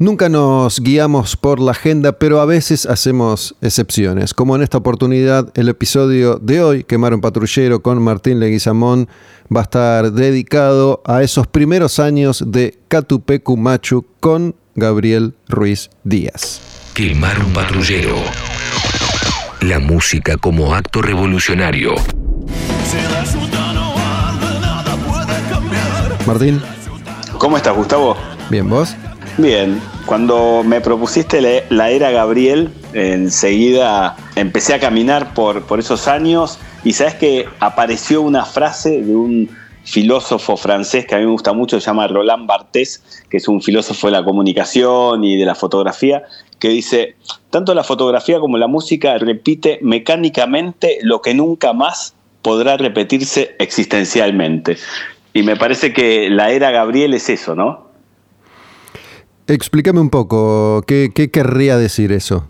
Nunca nos guiamos por la agenda, pero a veces hacemos excepciones, como en esta oportunidad el episodio de hoy, Quemar un patrullero con Martín Leguizamón, va a estar dedicado a esos primeros años de Catupecu Machu con Gabriel Ruiz Díaz. Quemar un patrullero. La música como acto revolucionario. Martín. ¿Cómo estás, Gustavo? Bien, ¿vos? Bien, cuando me propusiste la era Gabriel, enseguida empecé a caminar por, por esos años y sabes que apareció una frase de un filósofo francés que a mí me gusta mucho, se llama Roland Barthes, que es un filósofo de la comunicación y de la fotografía, que dice, tanto la fotografía como la música repite mecánicamente lo que nunca más podrá repetirse existencialmente. Y me parece que la era Gabriel es eso, ¿no? Explícame un poco, ¿qué, querría decir eso?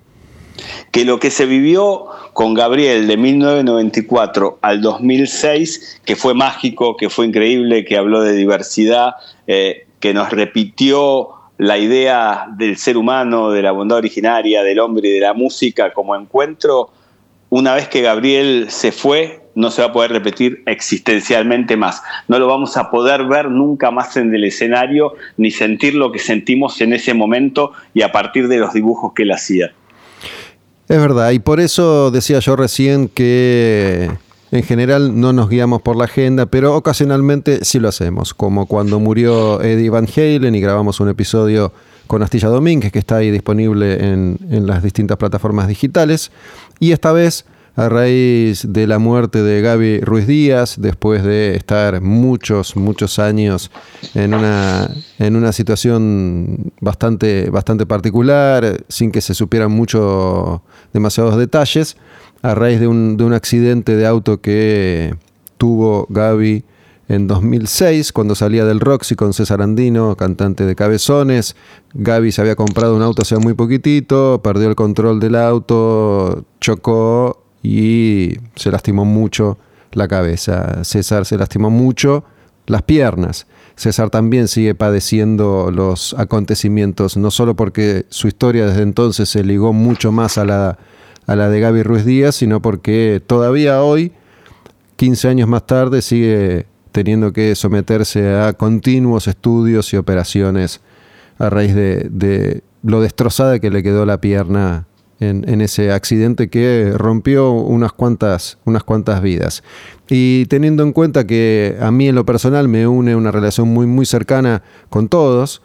Que lo que se vivió con Gabriel de 1994 al 2006, que fue mágico, que fue increíble, que habló de diversidad, eh, que nos repitió la idea del ser humano, de la bondad originaria, del hombre y de la música como encuentro, una vez que Gabriel se fue, no se va a poder repetir existencialmente más. No lo vamos a poder ver nunca más en el escenario ni sentir lo que sentimos en ese momento y a partir de los dibujos que él hacía. Es verdad, y por eso decía yo recién que en general no nos guiamos por la agenda, pero ocasionalmente sí lo hacemos, como cuando murió Eddie Van Halen y grabamos un episodio con Astilla Domínguez, que está ahí disponible en, en las distintas plataformas digitales. Y esta vez a raíz de la muerte de Gaby Ruiz Díaz, después de estar muchos, muchos años en una, en una situación bastante, bastante particular, sin que se supieran mucho, demasiados detalles, a raíz de un, de un accidente de auto que tuvo Gaby en 2006, cuando salía del Roxy con César Andino, cantante de Cabezones. Gaby se había comprado un auto hace muy poquitito, perdió el control del auto, chocó y se lastimó mucho la cabeza. César se lastimó mucho las piernas. César también sigue padeciendo los acontecimientos, no solo porque su historia desde entonces se ligó mucho más a la, a la de Gaby Ruiz Díaz, sino porque todavía hoy, 15 años más tarde, sigue teniendo que someterse a continuos estudios y operaciones a raíz de, de lo destrozada que le quedó la pierna en, ese accidente que rompió unas cuantas, unas cuantas vidas. Y teniendo en cuenta que a mí en lo personal me une una relación muy, muy cercana con todos,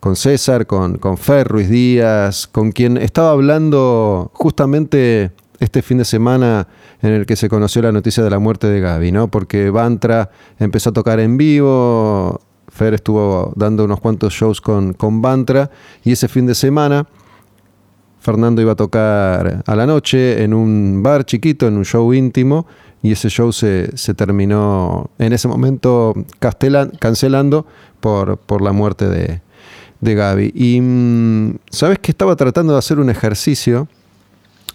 con César, con, con Fer Ruiz Díaz, con quien estaba hablando justamente este fin de semana en el que se conoció la noticia de la muerte de Gaby, ¿no? Porque Bantra empezó a tocar en vivo, Fer estuvo dando unos cuantos shows con, con Bantra, y ese fin de semana Fernando iba a tocar a la noche en un bar chiquito, en un show íntimo, y ese show se, terminó en ese momento cancelando por, por la muerte de, de Gaby. Y mm, sabes que estaba tratando de hacer un ejercicio,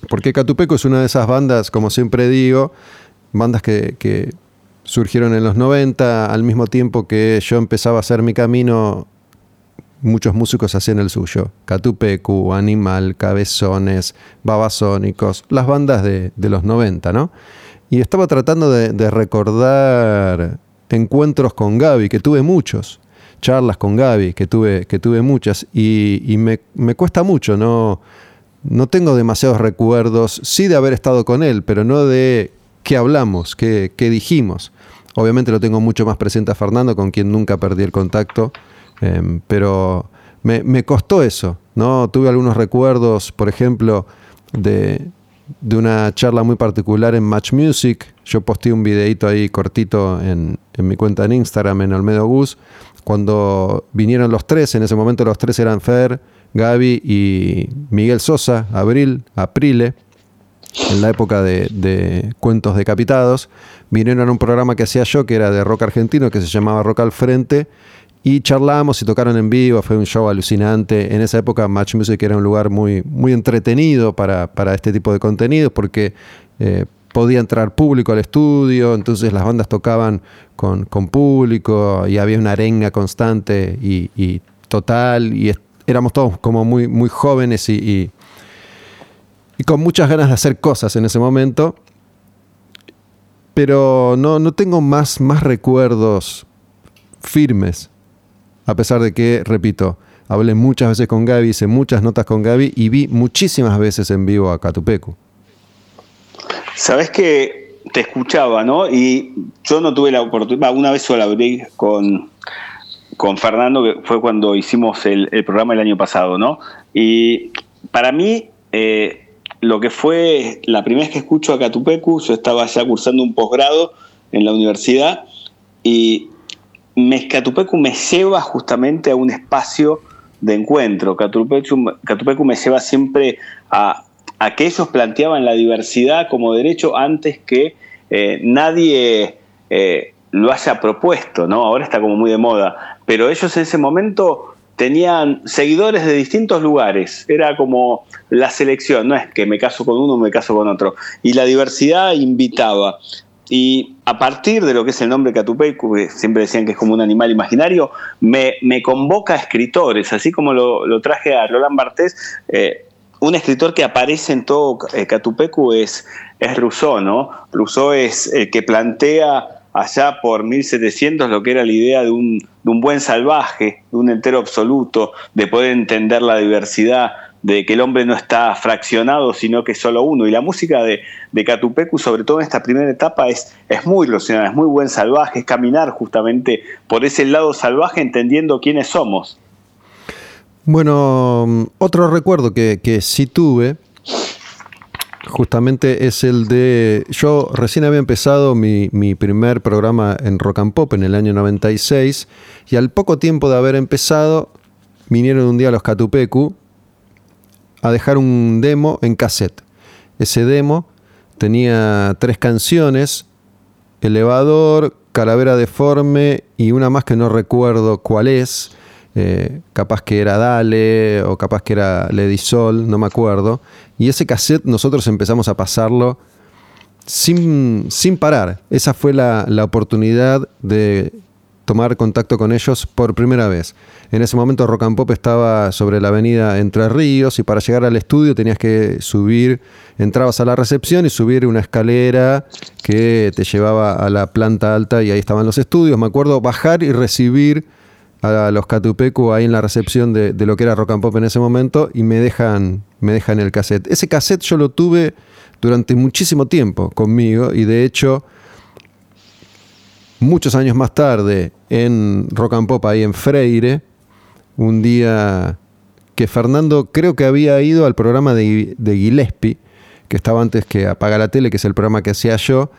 porque Catupeco es una de esas bandas, como siempre digo, bandas que, que surgieron en los 90, al mismo tiempo que yo empezaba a hacer mi camino muchos músicos hacían el suyo. Catupecu, Animal, Cabezones, Babasónicos, las bandas de, los 90, ¿no? Y estaba tratando de, recordar encuentros con Gaby, que tuve muchos, charlas con Gaby, que tuve, que tuve muchas, y, me, cuesta mucho, no, no tengo demasiados recuerdos, sí de haber estado con él, pero no de qué hablamos, qué, qué dijimos. Obviamente lo tengo mucho más presente a Fernando, con quien nunca perdí el contacto Em, pero me, costó eso, ¿no? Tuve algunos recuerdos, por ejemplo, de, una charla muy particular en Match Music. Yo posté un videito ahí cortito en, mi cuenta en Instagram, en Olmedo Gus, cuando vinieron los tres, en ese momento los tres eran Fer, Gaby y Miguel Sosa, Abril, Aprile, en la época de, de, Cuentos Decapitados, vinieron a un programa que hacía yo, que era de rock argentino, que se llamaba Rock al Frente, y charlamos y tocaron en vivo, fue un show alucinante. En esa época Match Music era un lugar muy, muy entretenido para, este tipo de contenidos porque eh, podía entrar público al estudio, entonces las bandas tocaban con, público y había una arenga constante y, total y éramos todos como muy, muy jóvenes y, y, con muchas ganas de hacer cosas en ese momento. Pero no, no tengo más, más recuerdos firmes, a pesar de que, repito, hablé muchas veces con Gaby, hice muchas notas con Gaby y vi muchísimas veces en vivo a Catupecu. Sabes que te escuchaba, ¿no? Y yo no tuve la oportunidad, una vez solo abrí con, con Fernando, que fue cuando hicimos el, programa el año pasado, ¿no? Y para mí, eh, lo que fue la primera vez que escucho a Catupecu, yo estaba ya cursando un posgrado en la universidad y me, Catupecu me lleva justamente a un espacio de encuentro. Catupecu, me lleva siempre a, que ellos planteaban la diversidad como derecho antes que eh, nadie eh, lo haya propuesto, ¿no? Ahora está como muy de moda, pero ellos en ese momento tenían seguidores de distintos lugares, era como la selección, no es que me caso con uno me caso con otro, y la diversidad invitaba. Y a partir de lo que es el nombre Catupecu, que siempre decían que es como un animal imaginario, me, convoca a escritores, así como lo, traje a Roland Barthes, eh, un escritor que aparece en todo eh, Catupecu es, es Rousseau, ¿no? Rousseau es el que plantea allá por 1700 lo que era la idea de un buen salvaje, de un entero absoluto, de poder entender la diversidad, de que el hombre no está fraccionado, sino que es solo uno. Y la música de, de Catupecu, sobre todo en esta primera etapa, es, es muy ilusionada, es muy buen salvaje, es caminar justamente por ese lado salvaje entendiendo quiénes somos. Bueno, otro recuerdo que, que sí tuve, justamente es el de. Yo recién había empezado mi, mi, primer programa en Rock and Pop en el año 96, y al poco tiempo de haber empezado, vinieron un día los Catupecu a dejar un demo en cassette. Ese demo tenía tres canciones, Elevador, Calavera Deforme y una más que no recuerdo cuál es, eh, capaz que era Dale o capaz que era Lady Sol, no me acuerdo. Y ese cassette nosotros empezamos a pasarlo sin, sin parar. Esa fue la, la oportunidad de tomar contacto con ellos por primera vez. En ese momento Rock and Pop estaba sobre la avenida Entre Ríos y para llegar al estudio tenías que subir, entrabas a la recepción y subir una escalera que te llevaba a la planta alta y ahí estaban los estudios. Me acuerdo bajar y recibir a los Catupecu ahí en la recepción de, lo que era Rock and Pop en ese momento y me dejan, me dejan el cassette. Ese cassette yo lo tuve durante muchísimo tiempo conmigo y de hecho muchos años más tarde en Rock and Pop, ahí en Freire, un día que Fernando creo que había ido al programa de, Gillespie, que estaba antes que Apaga la Tele, que es el programa que hacía yo,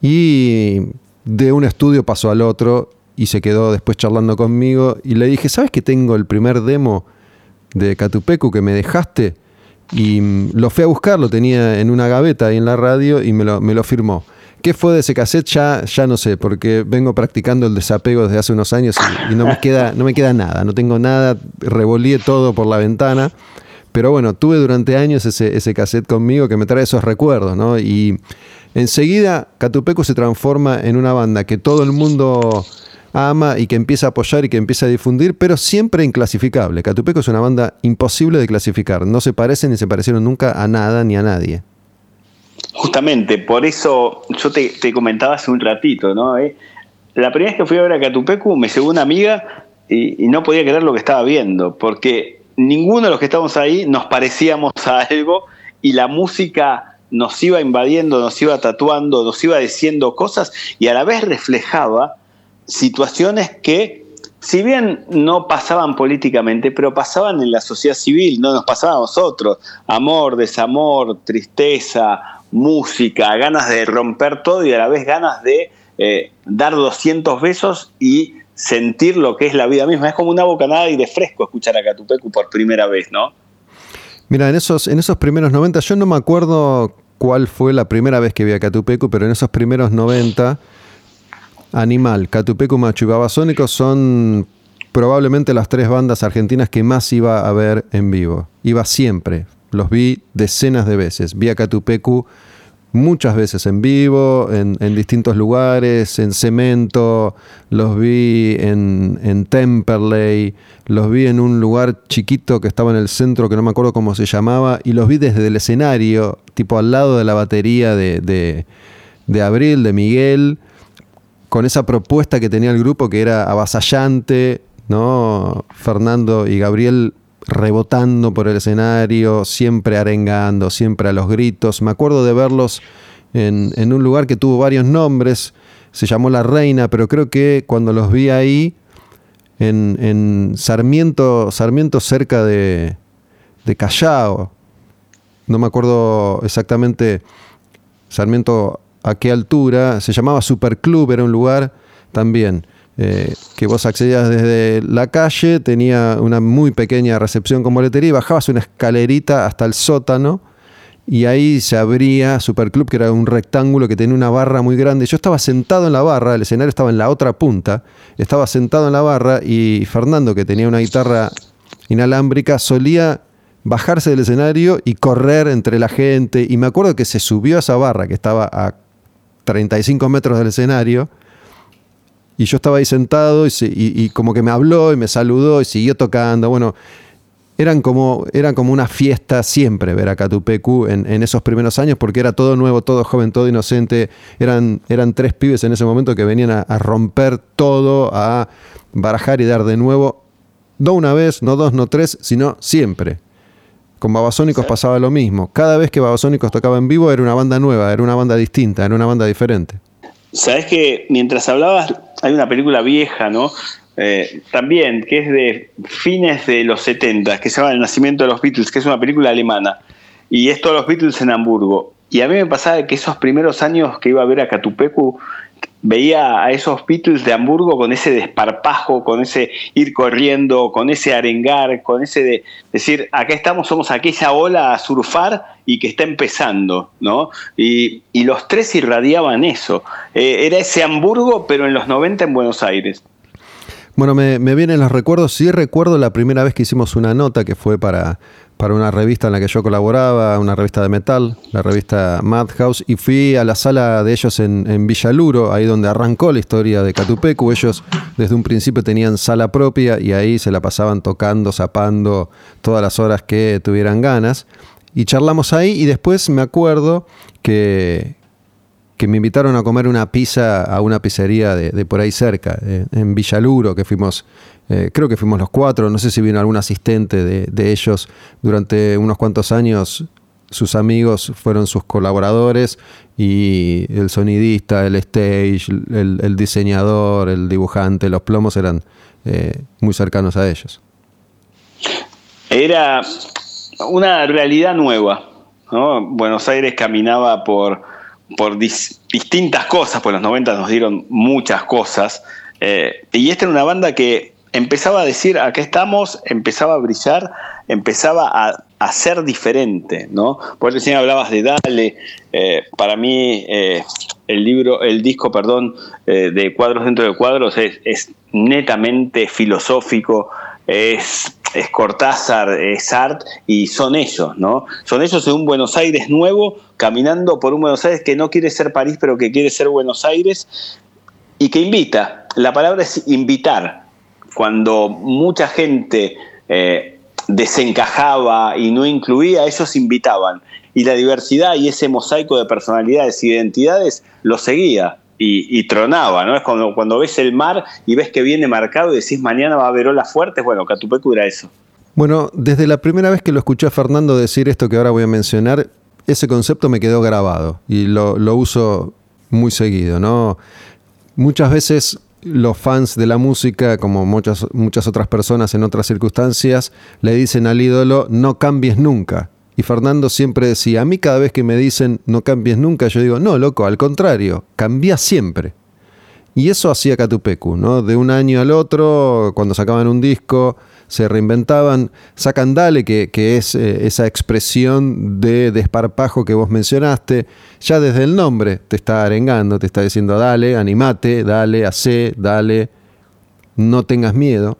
y de un estudio pasó al otro y se quedó después charlando conmigo y le dije, ¿sabes que tengo el primer demo de Catupecu que me dejaste? Y mm, lo fui a buscar, lo tenía en una gaveta ahí en la radio y me lo firmó. ¿Qué fue de ese cassette? Ya, ya no sé, porque vengo practicando el desapego desde hace unos años y, no, me queda, no me queda nada, no tengo nada, revolí todo por la ventana. Pero bueno, tuve durante años ese, ese cassette conmigo que me trae esos recuerdos, ¿no? Y enseguida Catupeco se transforma en una banda que todo el mundo ama y que empieza a apoyar y que empieza a difundir, pero siempre inclasificable. Catupeco es una banda imposible de clasificar. No se parecen ni se parecieron nunca a nada ni a nadie. Justamente, por eso yo te, comentaba hace un ratito, ¿no? Eh, la primera vez que fui a ver a Catupecu me llegó una amiga y, no podía creer lo que estaba viendo, porque ninguno de los que estábamos ahí nos parecíamos a algo y la música nos iba invadiendo, nos iba tatuando, nos iba diciendo cosas y a la vez reflejaba situaciones que, si bien no pasaban políticamente, pero pasaban en la sociedad civil, no nos pasaban a nosotros. Amor, desamor, tristeza, música, ganas de romper todo y a la vez ganas de eh, dar 200 besos y sentir lo que es la vida misma. Es como una bocanada y de fresco escuchar a Catupecu por primera vez, ¿no? Mira, en esos, en esos primeros 90, yo no me acuerdo cuál fue la primera vez que vi a Catupecu, pero en esos primeros 90, Animal, Catupecu, Macho y Babasónico son probablemente las tres bandas argentinas que más iba a ver en vivo. Iba siempre, los vi decenas de veces. Vi a Catupecu muchas veces en vivo, en, distintos lugares, en cemento, los vi en, en, Temperley, los vi en un lugar chiquito que estaba en el centro, que no me acuerdo cómo se llamaba, y los vi desde el escenario, tipo al lado de la batería de, de Abril, de Miguel, con esa propuesta que tenía el grupo que era avasallante, ¿no? Fernando y Gabriel rebotando por el escenario, siempre arengando, siempre a los gritos. Me acuerdo de verlos en, un lugar que tuvo varios nombres, se llamó La Reina, pero creo que cuando los vi ahí, en, Sarmiento, Sarmiento cerca de, de Callao, no me acuerdo exactamente Sarmiento a qué altura, se llamaba Superclub, era un lugar también eh, que vos accedías desde la calle, tenía una muy pequeña recepción con boletería y bajabas una escalerita hasta el sótano y ahí se abría Superclub, que era un rectángulo que tenía una barra muy grande. Yo estaba sentado en la barra, el escenario estaba en la otra punta, estaba sentado en la barra y Fernando, que tenía una guitarra inalámbrica, solía bajarse del escenario y correr entre la gente. Y me acuerdo que se subió a esa barra que estaba a 35 metros del escenario y yo estaba ahí sentado y, como que me habló y me saludó y siguió tocando. Bueno, eran como, eran como una fiesta siempre ver a Catupecu en, en, esos primeros años porque era todo nuevo, todo joven, todo inocente. Eran, eran tres pibes en ese momento que venían a, romper todo, a barajar y dar de nuevo. No una vez, no dos, no tres, sino siempre. Con Babasónicos pasaba lo mismo. Cada vez que Babasónicos tocaba en vivo era una banda nueva, era una banda distinta, era una banda diferente. Sabes que mientras hablabas, hay una película vieja, ¿no? Eh, también, que es de fines de los 70, que se llama El nacimiento de los Beatles, que es una película alemana. Y es todos los Beatles en Hamburgo. Y a mí me pasaba que esos primeros años que iba a ver a Catupecu, veía a esos Beatles de Hamburgo con ese desparpajo, con ese ir corriendo, con ese arengar, con ese de decir, acá estamos, somos aquella ola a surfar y que está empezando, ¿no? Y, los tres irradiaban eso. Eh, era ese Hamburgo, pero en los 90 en Buenos Aires. Bueno, me, me vienen los recuerdos. Sí recuerdo la primera vez que hicimos una nota que fue para para una revista en la que yo colaboraba, una revista de metal, la revista Madhouse, y fui a la sala de ellos en, Villaluro, ahí donde arrancó la historia de Catupecu. Ellos desde un principio tenían sala propia y ahí se la pasaban tocando, zapando todas las horas que tuvieran ganas. Y charlamos ahí y después me acuerdo que, que me invitaron a comer una pizza a una pizzería de, por ahí cerca, eh, en Villaluro, que fuimos eh, creo que fuimos los cuatro, no sé si vino algún asistente de, ellos durante unos cuantos años. Sus amigos fueron sus colaboradores y el sonidista, el stage, el, diseñador, el dibujante, los plomos eran eh, muy cercanos a ellos. Era una realidad nueva. Buenos Aires caminaba por, por distintas cosas, por los 90 nos dieron muchas cosas. Eh, y esta era una banda que empezaba a decir, acá estamos, empezaba a brillar, empezaba a, ser diferente, ¿no? Por recién hablabas de Dale, eh, para mí eh, el libro, el disco, perdón, de Cuadros dentro de Cuadros es, netamente filosófico, es, es, Cortázar, es art, y son ellos, ¿no? Son ellos en un Buenos Aires nuevo, caminando por un Buenos Aires que no quiere ser París, pero que quiere ser Buenos Aires, y que invita. La palabra es invitar, cuando mucha gente eh, desencajaba y no incluía, ellos invitaban. Y la diversidad y ese mosaico de personalidades y identidades lo seguía. Y, tronaba, ¿no? Es cuando, cuando ves el mar y ves que viene marcado y decís mañana va a haber olas fuertes, bueno, Catupecu era eso. Bueno, desde la primera vez que lo escuché a Fernando decir esto que ahora voy a mencionar, ese concepto me quedó grabado y lo, lo uso muy seguido, ¿no? Muchas veces los fans de la música, como muchas, muchas otras personas en otras circunstancias, le dicen al ídolo, no cambies nunca. Y Fernando siempre decía, a mí cada vez que me dicen, no cambies nunca, yo digo, no, loco, al contrario, cambia siempre. Y eso hacía Catupecu, ¿no? De un año al otro, cuando sacaban un disco, se reinventaban, sacan Dale, que, es eh, esa expresión de desparpajo que vos mencionaste, ya desde el nombre te está arengando, te está diciendo dale, animate, dale, hace, dale, no tengas miedo.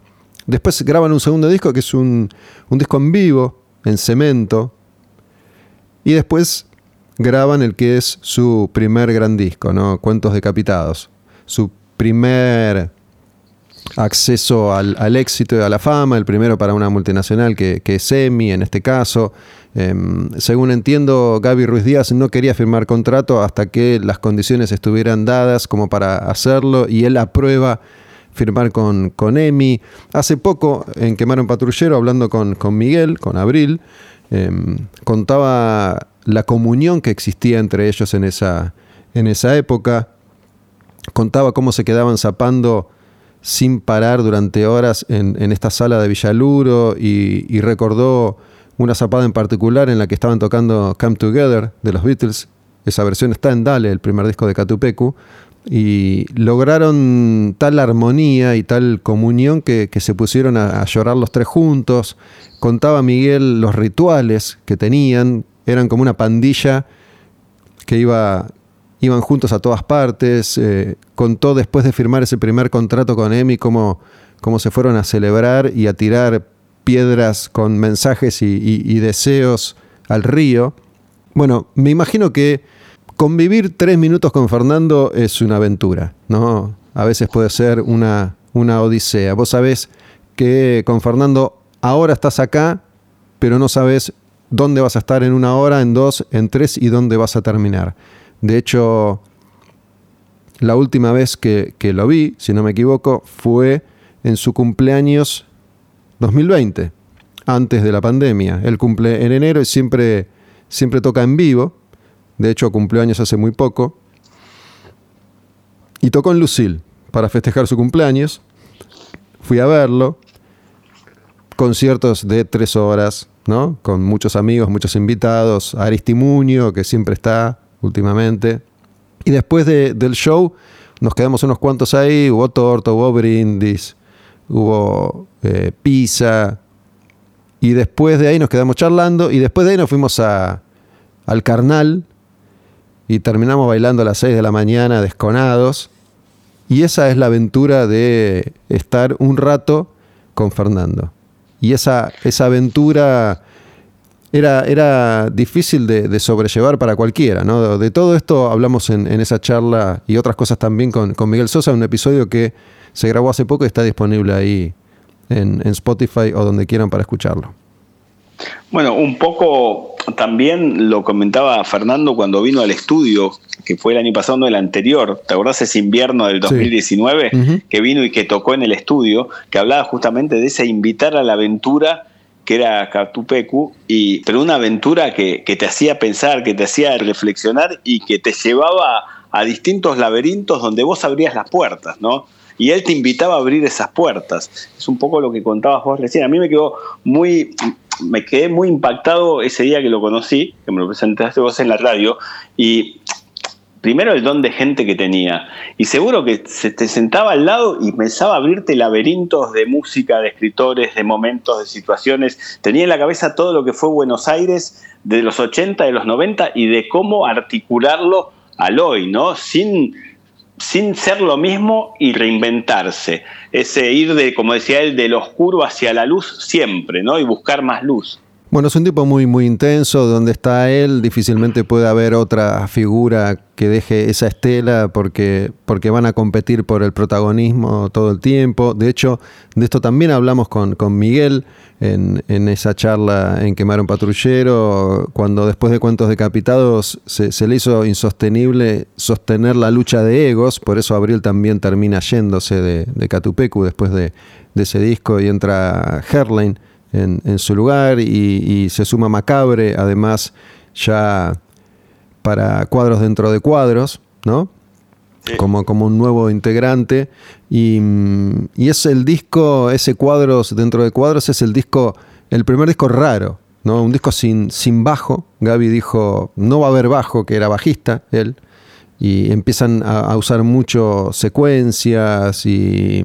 Después graban un segundo disco que es un, un disco en vivo, en cemento, y después graban el que es su primer gran disco, ¿no? Cuentos decapitados. Su primer acceso al, éxito y a la fama, el primero para una multinacional que, es EMI en este caso. Em, según entiendo, Gaby Ruiz Díaz no quería firmar contrato hasta que las condiciones estuvieran dadas como para hacerlo y él aprueba firmar con, con EMI. Hace poco, en Quemaron Patrullero, hablando con, Miguel, con Abril, em, contaba la comunión que existía entre ellos en esa, en esa época. Contaba cómo se quedaban zapando sin parar durante horas en, esta sala de Villaluro y, recordó una zapada en particular en la que estaban tocando Come Together de los Beatles. Esa versión está en Dale, el primer disco de Catupecu. Y lograron tal armonía y tal comunión que, se pusieron a, llorar los tres juntos. Contaba Miguel los rituales que tenían. Eran como una pandilla que iba iban juntos a todas partes, eh, contó después de firmar ese primer contrato con EMI cómo, cómo, se fueron a celebrar y a tirar piedras con mensajes y, deseos al río. Bueno, me imagino que convivir tres minutos con Fernando es una aventura, ¿no? A veces puede ser una, una odisea. Vos sabés que con Fernando ahora estás acá, pero no sabes dónde vas a estar en una hora, en dos, en tres y dónde vas a terminar. De hecho, la última vez que, lo vi, si no me equivoco, fue en su cumpleaños 2020, antes de la pandemia. Él cumple en enero y siempre, siempre toca en vivo. De hecho, cumplió años hace muy poco. Y tocó en Lucille para festejar su cumpleaños. Fui a verlo. Conciertos de tres horas, ¿no? Con muchos amigos, muchos invitados. Aristimunio, que siempre está últimamente. Y después del show nos quedamos unos cuantos ahí, hubo torta, hubo brindis, hubo eh, pizza. Y después de ahí nos quedamos charlando y después de ahí nos fuimos a, al carnal y terminamos bailando a las 6 de la mañana desconados. Y esa es la aventura de estar un rato con Fernando. Y esa, esa aventura era, era difícil de, sobrellevar para cualquiera. ¿no? De todo esto hablamos en, esa charla y otras cosas también con, Miguel Sosa, un episodio que se grabó hace poco y está disponible ahí en, Spotify o donde quieran para escucharlo. Bueno, un poco también lo comentaba Fernando cuando vino al estudio, que fue el año pasado, no el anterior. ¿Te acordás ese invierno del 2019 que vino y que tocó en el estudio? Que hablaba justamente de ese invitar a la aventura que era Catupecu, y, pero una aventura que, te hacía pensar, que te hacía reflexionar y que te llevaba a distintos laberintos donde vos abrías las puertas, ¿no? Y él te invitaba a abrir esas puertas. Es un poco lo que contabas vos recién. A mí me quedó muy, me quedé muy impactado ese día que lo conocí, que me lo presentaste vos en la radio, y primero el don de gente que tenía y seguro que se te sentaba al lado y pensaba abrirte laberintos de música, de escritores, de momentos, de situaciones. Tenía en la cabeza todo lo que fue Buenos Aires de los 80, de los 90 y de cómo articularlo al hoy, ¿no? Sin, sin ser lo mismo y reinventarse. Ese ir de, como decía él, del oscuro hacia la luz siempre, ¿no? Y buscar más luz. Bueno, es un tipo muy, muy intenso. Donde está él, difícilmente puede haber otra figura que deje esa estela porque, porque van a competir por el protagonismo todo el tiempo. De hecho, de esto también hablamos con, con Miguel en, en, esa charla en Quemar un Patrullero, cuando después de Cuentos Decapitados se, le hizo insostenible sostener la lucha de egos. Por eso Abril también termina yéndose de, de Catupecu después de, de ese disco y entra Herlein en, su lugar y, se suma Macabre, además ya para cuadros dentro de cuadros, ¿no? Como, como un nuevo integrante. Y, es el disco, ese cuadros dentro de cuadros, es el disco, el primer disco raro, ¿no? Un disco sin, sin bajo. Gaby dijo, no va a haber bajo, que era bajista, él. Y empiezan a usar mucho secuencias y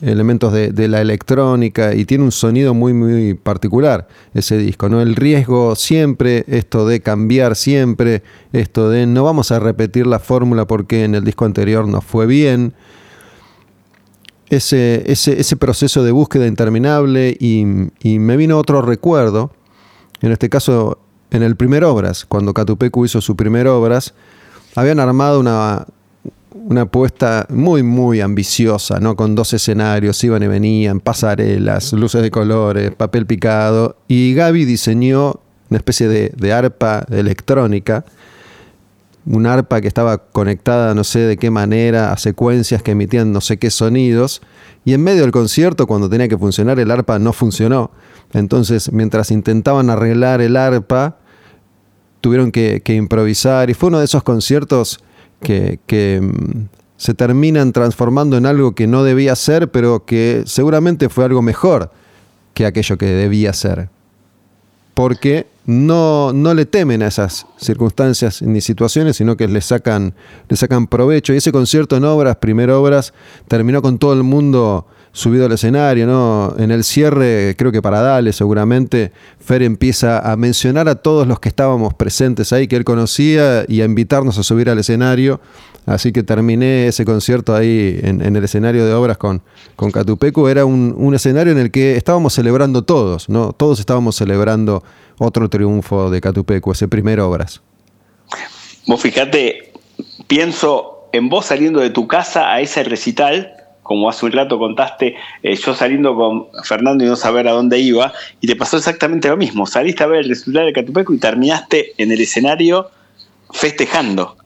elementos de, la electrónica y tiene un sonido muy, muy particular ese disco, ¿no? El riesgo siempre, esto de cambiar siempre, esto de no vamos a repetir la fórmula porque en el disco anterior nos fue bien. Ese, ese, ese proceso de búsqueda interminable y, me vino otro recuerdo, en este caso en el primer Obras, cuando Catupecu hizo su primer Obras, habían armado una, una apuesta muy, muy ambiciosa, ¿no? Con dos escenarios, iban y venían, pasarelas, luces de colores, papel picado. Y Gaby diseñó una especie de, de arpa electrónica, un arpa que estaba conectada no sé de qué manera a secuencias que emitían no sé qué sonidos. Y en medio del concierto, cuando tenía que funcionar, el arpa no funcionó. Entonces, mientras intentaban arreglar el arpa, tuvieron que, que improvisar. Y fue uno de esos conciertos que, mm, se terminan transformando en algo que no debía ser, pero que seguramente fue algo mejor que aquello que debía ser. Porque no, no le temen a esas circunstancias ni situaciones, sino que le sacan, le sacan provecho. Y ese concierto en obras, primero obras, terminó con todo el mundo subido al escenario, ¿no? En el cierre, creo que para Dale seguramente, Fer empieza a mencionar a todos los que estábamos presentes ahí, que él conocía, y a invitarnos a subir al escenario. Así que terminé ese concierto ahí en, el escenario de obras con, con Catupecu. Era un, escenario en el que estábamos celebrando todos, ¿no? Todos estábamos celebrando otro triunfo de Catupecu, ese primer obras. Vos fíjate, pienso en vos saliendo de tu casa a ese recital como hace un rato contaste, eh, yo saliendo con Fernando y no saber a dónde iba, y te pasó exactamente lo mismo. Saliste a ver el resultado de Catupeco y terminaste en el escenario festejando.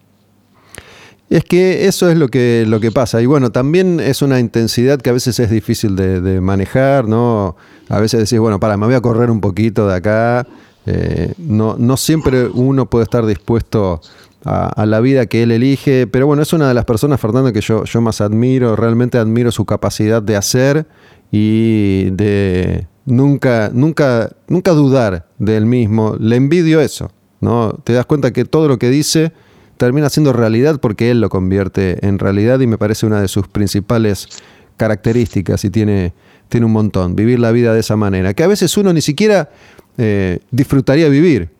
Es que eso es lo que, lo que pasa. Y bueno, también es una intensidad que a veces es difícil de, manejar, ¿no? A veces decís, bueno, para, me voy a correr un poquito de acá. Eh, no, no siempre uno puede estar dispuesto a, la vida que él elige. Pero bueno, es una de las personas, Fernando, que yo, yo más admiro. Realmente admiro su capacidad de hacer y de nunca, nunca, nunca dudar de él mismo. Le envidio eso. ¿no? Te das cuenta que todo lo que dice termina siendo realidad porque él lo convierte en realidad y me parece una de sus principales características y tiene, tiene un montón, vivir la vida de esa manera, que a veces uno ni siquiera eh, disfrutaría vivir.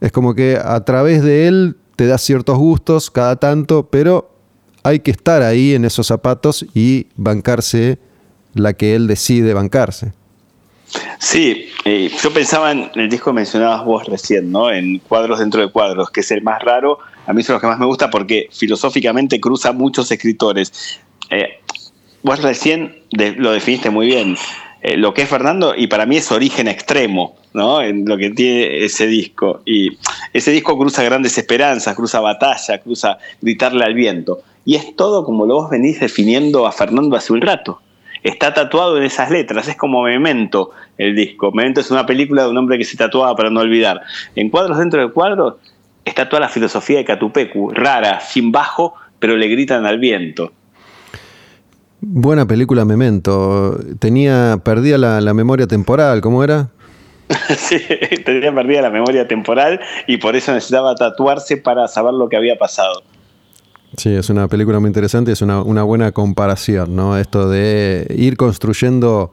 Es como que a través de él te da ciertos gustos cada tanto, pero hay que estar ahí en esos zapatos y bancarse la que él decide bancarse. Sí, eh, yo pensaba en el disco que mencionabas vos recién, ¿no? En cuadros dentro de cuadros, que es el más raro. A mí son los que más me gusta porque filosóficamente cruza muchos escritores. Eh, vos recién lo definiste muy bien. Eh, lo que es Fernando, y para mí es origen extremo, ¿no? En lo que tiene ese disco. Y ese disco cruza grandes esperanzas, cruza batalla, cruza gritarle al viento. Y es todo como lo vos venís definiendo a Fernando hace un rato. Está tatuado en esas letras, es como Memento el disco. Memento es una película de un hombre que se tatuaba para no olvidar. En cuadros dentro de cuadros está toda la filosofía de Catupecu, rara, sin bajo, pero le gritan al viento. Buena película Memento. Tenía, perdía la, memoria temporal, ¿cómo era? sí, tenía perdida la memoria temporal y por eso necesitaba tatuarse para saber lo que había pasado. Sí, es una película muy interesante, es una, buena comparación, ¿no? Esto de ir construyendo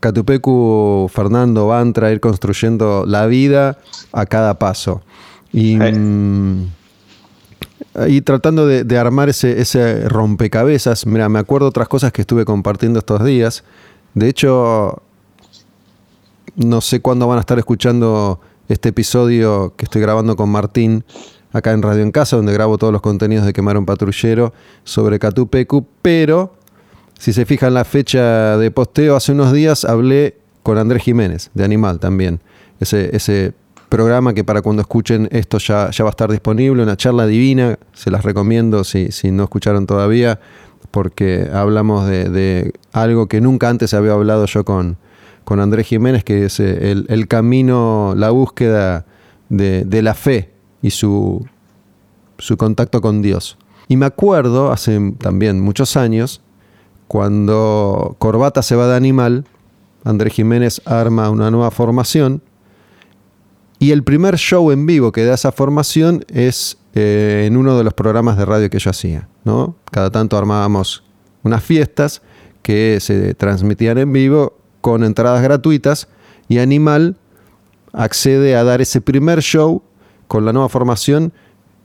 Catupecu, Fernando Bantra, ir construyendo la vida a cada paso. Y, mm, y tratando de, armar ese, ese, rompecabezas, mira, me acuerdo otras cosas que estuve compartiendo estos días. De hecho, no sé cuándo van a estar escuchando este episodio que estoy grabando con Martín acá en Radio en Casa, donde grabo todos los contenidos de Quemar un Patrullero sobre Catupecu, pero si se fijan la fecha de posteo, hace unos días hablé con Andrés Jiménez, de Animal también. Ese, ese programa que para cuando escuchen esto ya, ya va a estar disponible, una charla divina, se las recomiendo si, si no escucharon todavía, porque hablamos de, algo que nunca antes había hablado yo con, con Andrés Jiménez, que es eh, el, camino, la búsqueda de, la fe y su, su contacto con Dios. Y me acuerdo, hace también muchos años, cuando Corbata se va de animal, Andrés Jiménez arma una nueva formación y el primer show en vivo que da esa formación es eh, en uno de los programas de radio que yo hacía. ¿no? Cada tanto armábamos unas fiestas que se transmitían en vivo con entradas gratuitas y Animal accede a dar ese primer show con la nueva formación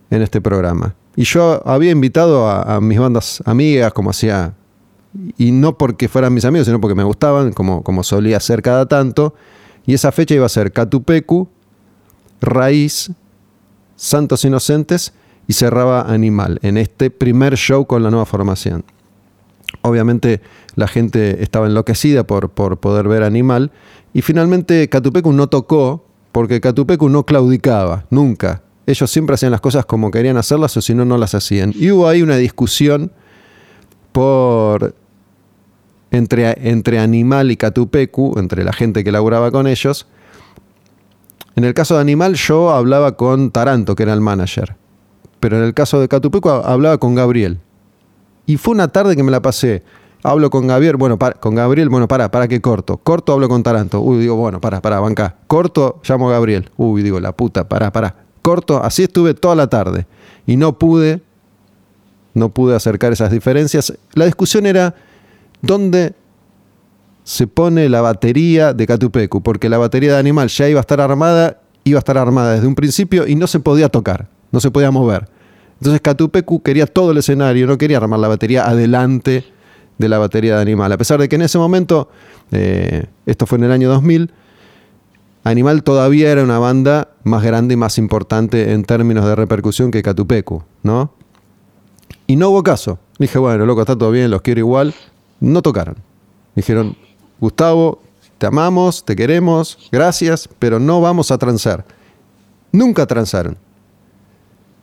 en este programa. Y yo había invitado a, mis bandas amigas, como hacía, y no porque fueran mis amigos, sino porque me gustaban, como, como solía hacer cada tanto. Y esa fecha iba a ser Catupecu, Raíz, Santos Inocentes y cerraba Animal en este primer show con la nueva formación. Obviamente la gente estaba enloquecida por, por poder ver Animal y finalmente Catupecu no tocó porque Catupecu no claudicaba, nunca. Ellos siempre hacían las cosas como querían hacerlas o si no, no las hacían. Y hubo ahí una discusión por entre, entre Animal y Catupecu, entre la gente que laburaba con ellos. En el caso de Animal yo hablaba con Taranto, que era el manager. Pero en el caso de Catupecu hablaba con Gabriel. Y fue una tarde que me la pasé. Hablo con Gabriel, bueno, con Gabriel, bueno, para, para que corto. Corto, hablo con Taranto. Uy, digo, bueno, para, para, banca. Corto, llamo a Gabriel. Uy, digo, la puta, para, para. Corto, así estuve toda la tarde. Y no pude, no pude acercar esas diferencias. La discusión era dónde se pone la batería de Catupecu, porque la batería de Animal ya iba a estar armada, iba a estar armada desde un principio y no se podía tocar, no se podía mover. Entonces Catupecu quería todo el escenario, no quería armar la batería adelante de la batería de Animal, a pesar de que en ese momento, eh, esto fue en el año 2000, Animal todavía era una banda más grande y más importante en términos de repercusión que Catupecu, ¿no? Y no hubo caso. Dije, bueno, loco, está todo bien, los quiero igual. No tocaron. Dijeron, Gustavo, te amamos, te queremos, gracias, pero no vamos a transar. Nunca transaron.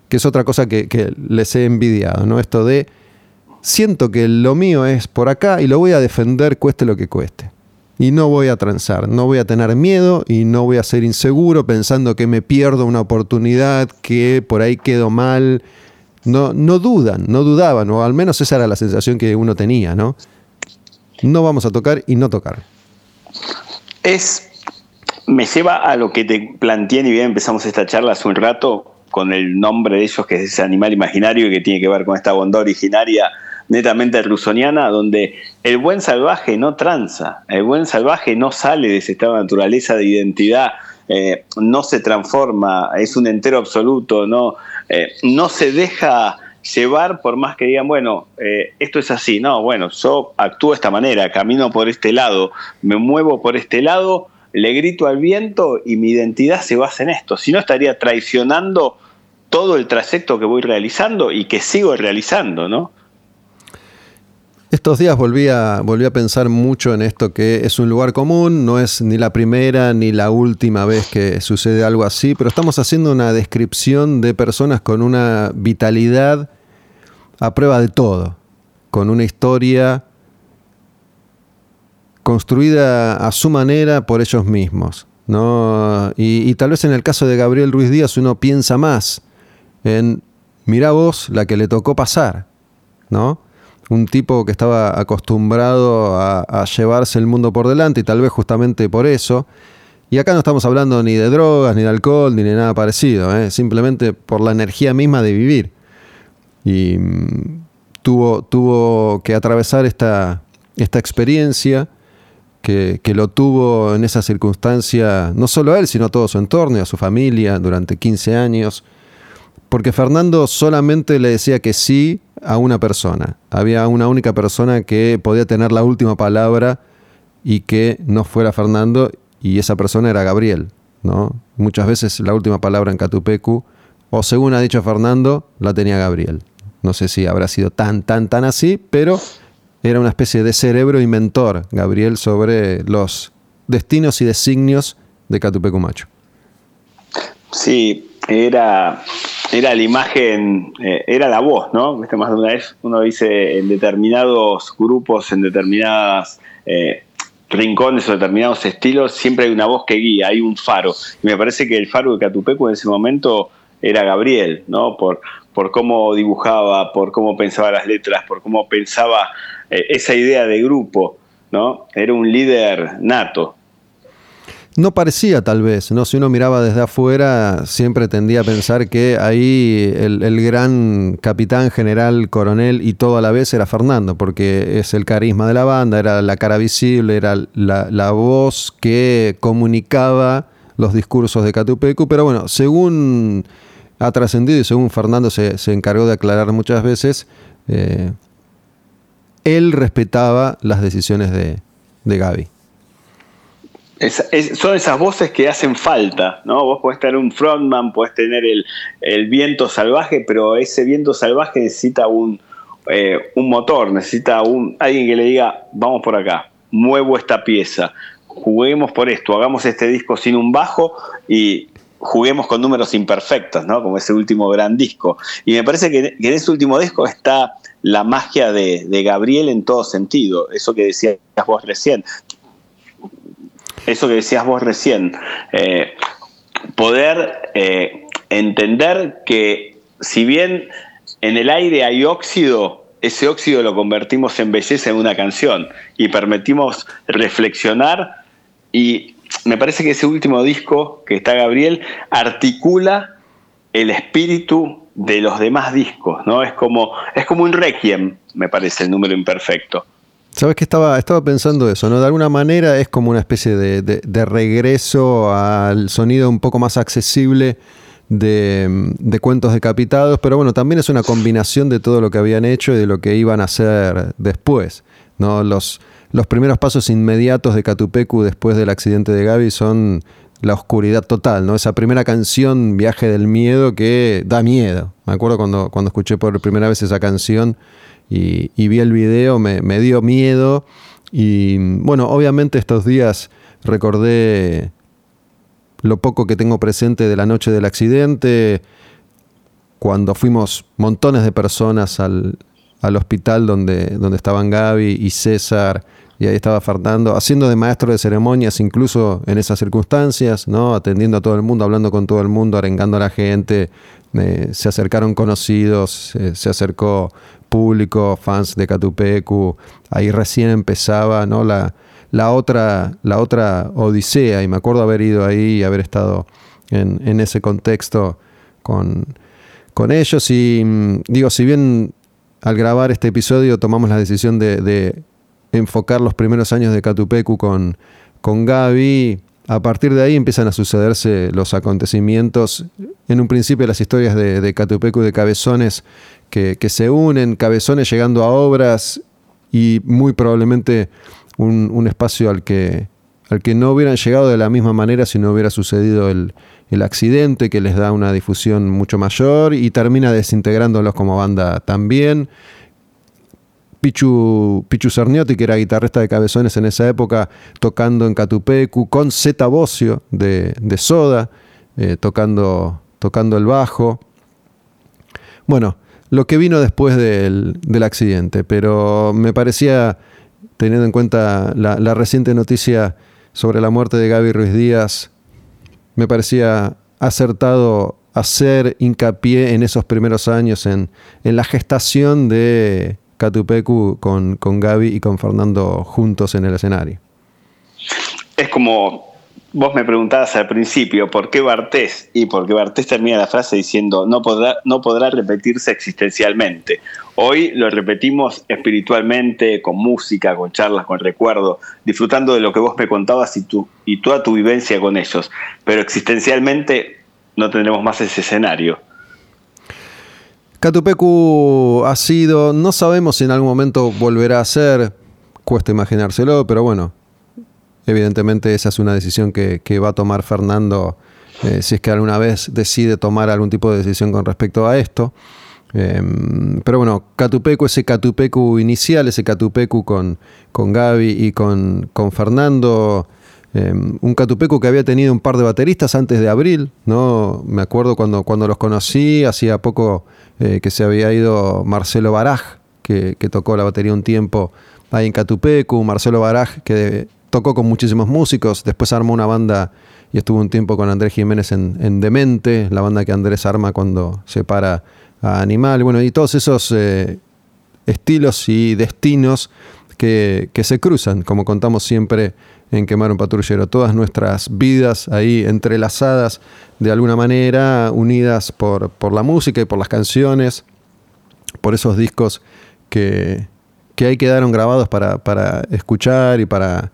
Que es otra cosa que, les he envidiado, ¿no? Esto de, siento que lo mío es por acá y lo voy a defender cueste lo que cueste y no voy a transar, no voy a tener miedo y no voy a ser inseguro pensando que me pierdo una oportunidad, que por ahí quedo mal. No, no dudan, no dudaban, o al menos esa era la sensación que uno tenía, ¿no? No vamos a tocar y no tocar. Es, me lleva a lo que te planteé y bien empezamos esta charla hace un rato con el nombre de ellos, que es ese animal imaginario y que tiene que ver con esta bondad originaria netamente rusoniana, donde el buen salvaje no tranza, el buen salvaje no sale de ese estado de naturaleza de identidad, eh, no se transforma, es un entero absoluto, no, eh, no se deja llevar por más que digan, bueno, eh, esto es así, no, bueno, yo actúo de esta manera, camino por este lado, me muevo por este lado, le grito al viento y mi identidad se basa en esto, si no estaría traicionando todo el trayecto que voy realizando y que sigo realizando, ¿no? Estos días volví a, volví a pensar mucho en esto que es un lugar común, no es ni la primera ni la última vez que sucede algo así, pero estamos haciendo una descripción de personas con una vitalidad a prueba de todo, con una historia construida a su manera por ellos mismos. ¿no? Y, y tal vez en el caso de Gabriel Ruiz Díaz uno piensa más en, mira vos la que le tocó pasar, ¿no? Un tipo que estaba acostumbrado a, llevarse el mundo por delante y tal vez justamente por eso. Y acá no estamos hablando ni de drogas, ni de alcohol, ni de nada parecido, ¿eh? simplemente por la energía misma de vivir. Y mm, tuvo, tuvo que atravesar esta, esta experiencia que, que, lo tuvo en esa circunstancia, no solo él, sino a todo su entorno y a su familia durante 15 años. Porque Fernando solamente le decía que sí a una persona. Había una única persona que podía tener la última palabra y que no fuera Fernando, y esa persona era Gabriel. ¿no? Muchas veces la última palabra en Catupecu, o según ha dicho Fernando, la tenía Gabriel. No sé si habrá sido tan, tan, tan así, pero era una especie de cerebro inventor, Gabriel, sobre los destinos y designios de Catupecu Macho. Sí, era era la imagen, eh, era la voz, ¿no? Más de una vez uno dice en determinados grupos, en determinadas eh, rincones o determinados estilos, siempre hay una voz que guía, hay un faro. Y me parece que el faro de Catupecu en ese momento era Gabriel, ¿no? Por, por cómo dibujaba, por cómo pensaba las letras, por cómo pensaba eh, esa idea de grupo, ¿no? Era un líder nato. No parecía tal vez, ¿no? Si uno miraba desde afuera, siempre tendía a pensar que ahí el, gran capitán, general, coronel y todo a la vez era Fernando, porque es el carisma de la banda, era la cara visible, era la, voz que comunicaba los discursos de Catupecu, pero bueno, según ha trascendido y según Fernando se, encargó de aclarar muchas veces, eh, él respetaba las decisiones de, de Gaby. Son esas voces que hacen falta, ¿no? Vos podés tener un frontman, podés tener el, viento salvaje, pero ese viento salvaje necesita un, eh, un motor, necesita un, alguien que le diga, vamos por acá, muevo esta pieza, juguemos por esto, hagamos este disco sin un bajo y juguemos con números imperfectos, ¿no? Como ese último gran disco. Y me parece que, en ese último disco está la magia de, Gabriel en todo sentido, eso que decías vos recién. Eso que decías vos recién. Eh, poder eh, entender que si bien en el aire hay óxido, ese óxido lo convertimos en belleza en una canción y permitimos reflexionar y me parece que ese último disco que está Gabriel articula el espíritu de los demás discos, ¿no? Es como, es como un requiem, me parece, el número imperfecto. Sabes que estaba, estaba pensando eso, ¿no? De alguna manera es como una especie de, regreso al sonido un poco más accesible de, de, cuentos decapitados, pero bueno, también es una combinación de todo lo que habían hecho y de lo que iban a hacer después, ¿no? Los, los primeros pasos inmediatos de Catupecu después del accidente de Gaby son la oscuridad total, ¿no? Esa primera canción, Viaje del Miedo, que da miedo. Me acuerdo cuando, cuando escuché por primera vez esa canción y, vi el video, me, dio miedo. Y bueno, obviamente estos días recordé lo poco que tengo presente de la noche del accidente, cuando fuimos montones de personas al, al hospital donde, donde estaban Gaby y César y ahí estaba Fernando, haciendo de maestro de ceremonias incluso en esas circunstancias, ¿no? atendiendo a todo el mundo, hablando con todo el mundo, arengando a la gente. Eh, se acercaron conocidos, se acercó público, fans de Catupecu. Ahí recién empezaba ¿no? la, la, otra, la otra odisea y me acuerdo haber ido ahí y haber estado en, en ese contexto con, con ellos. Y mm, digo, si bien al grabar este episodio tomamos la decisión de enfocar los primeros años de Catupecu con, con Gaby. A partir de ahí empiezan a sucederse los acontecimientos. En un principio las historias de, Catupecu de Cabezones que, se unen, Cabezones llegando a obras y muy probablemente un, espacio al que, al que no hubieran llegado de la misma manera si no hubiera sucedido el, el accidente que les da una difusión mucho mayor y termina desintegrándolos como banda también. Pichu, Pichu que era guitarrista de Cabezones en esa época, tocando en Catupecu, con Zeta Bocio de, Soda, eh, tocando, tocando el bajo. Bueno, lo que vino después del, accidente, pero me parecía, teniendo en cuenta la, reciente noticia sobre la muerte de Gaby Ruiz Díaz, me parecía acertado hacer hincapié en esos primeros años, en, en la gestación de Catupecu con, con Gaby y con Fernando juntos en el escenario. Es como vos me preguntabas al principio, ¿por qué Bartés? Y porque Bartés termina la frase diciendo, no podrá, no podrá repetirse existencialmente. Hoy lo repetimos espiritualmente, con música, con charlas, con recuerdo, disfrutando de lo que vos me contabas y, tu, y toda tu vivencia con ellos. Pero existencialmente no tendremos más ese escenario. Catupecu ha sido, no sabemos si en algún momento volverá a ser, cuesta imaginárselo, pero bueno, evidentemente esa es una decisión que, va a tomar Fernando eh, si es que alguna vez decide tomar algún tipo de decisión con respecto a esto. Em, pero bueno, Catupecu, ese Catupecu inicial, ese Catupecu con, con Gaby y con, con Fernando, em, un Catupecu que había tenido un par de bateristas antes de abril, ¿no? Me acuerdo cuando, cuando los conocí, hacía poco eh, que se había ido Marcelo Baraj, que, tocó la batería un tiempo ahí en Catupecu, Marcelo Baraj, que tocó con muchísimos músicos, después armó una banda y estuvo un tiempo con Andrés Jiménez en, Demente, la banda que Andrés arma cuando se para a Animal, bueno, y todos esos eh, estilos y destinos que, que, se cruzan, como contamos siempre en Quemar un Patrullero, todas nuestras vidas ahí entrelazadas de alguna manera, unidas por, por la música y por las canciones, por esos discos que, que ahí quedaron grabados para, para escuchar y para,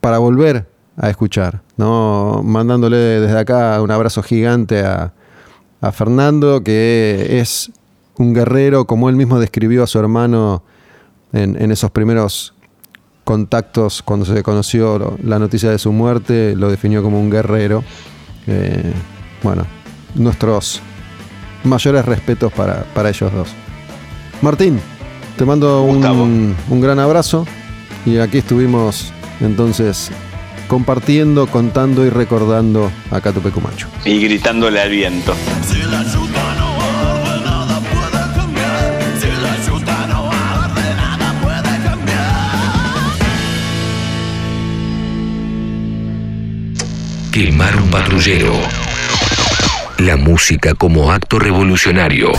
para volver a escuchar, ¿no? Mandándole desde acá un abrazo gigante a, a Fernando, que es un guerrero, como él mismo describió a su hermano en, en esos primeros contactos cuando se conoció la noticia de su muerte, lo definió como un guerrero. Eh, bueno, nuestros mayores respetos para, para ellos dos. Martín, te mando un, un, gran abrazo y aquí estuvimos entonces compartiendo, contando y recordando a Cato Pecumacho. Y gritándole al viento. Quemar un patrullero. La música como acto revolucionario.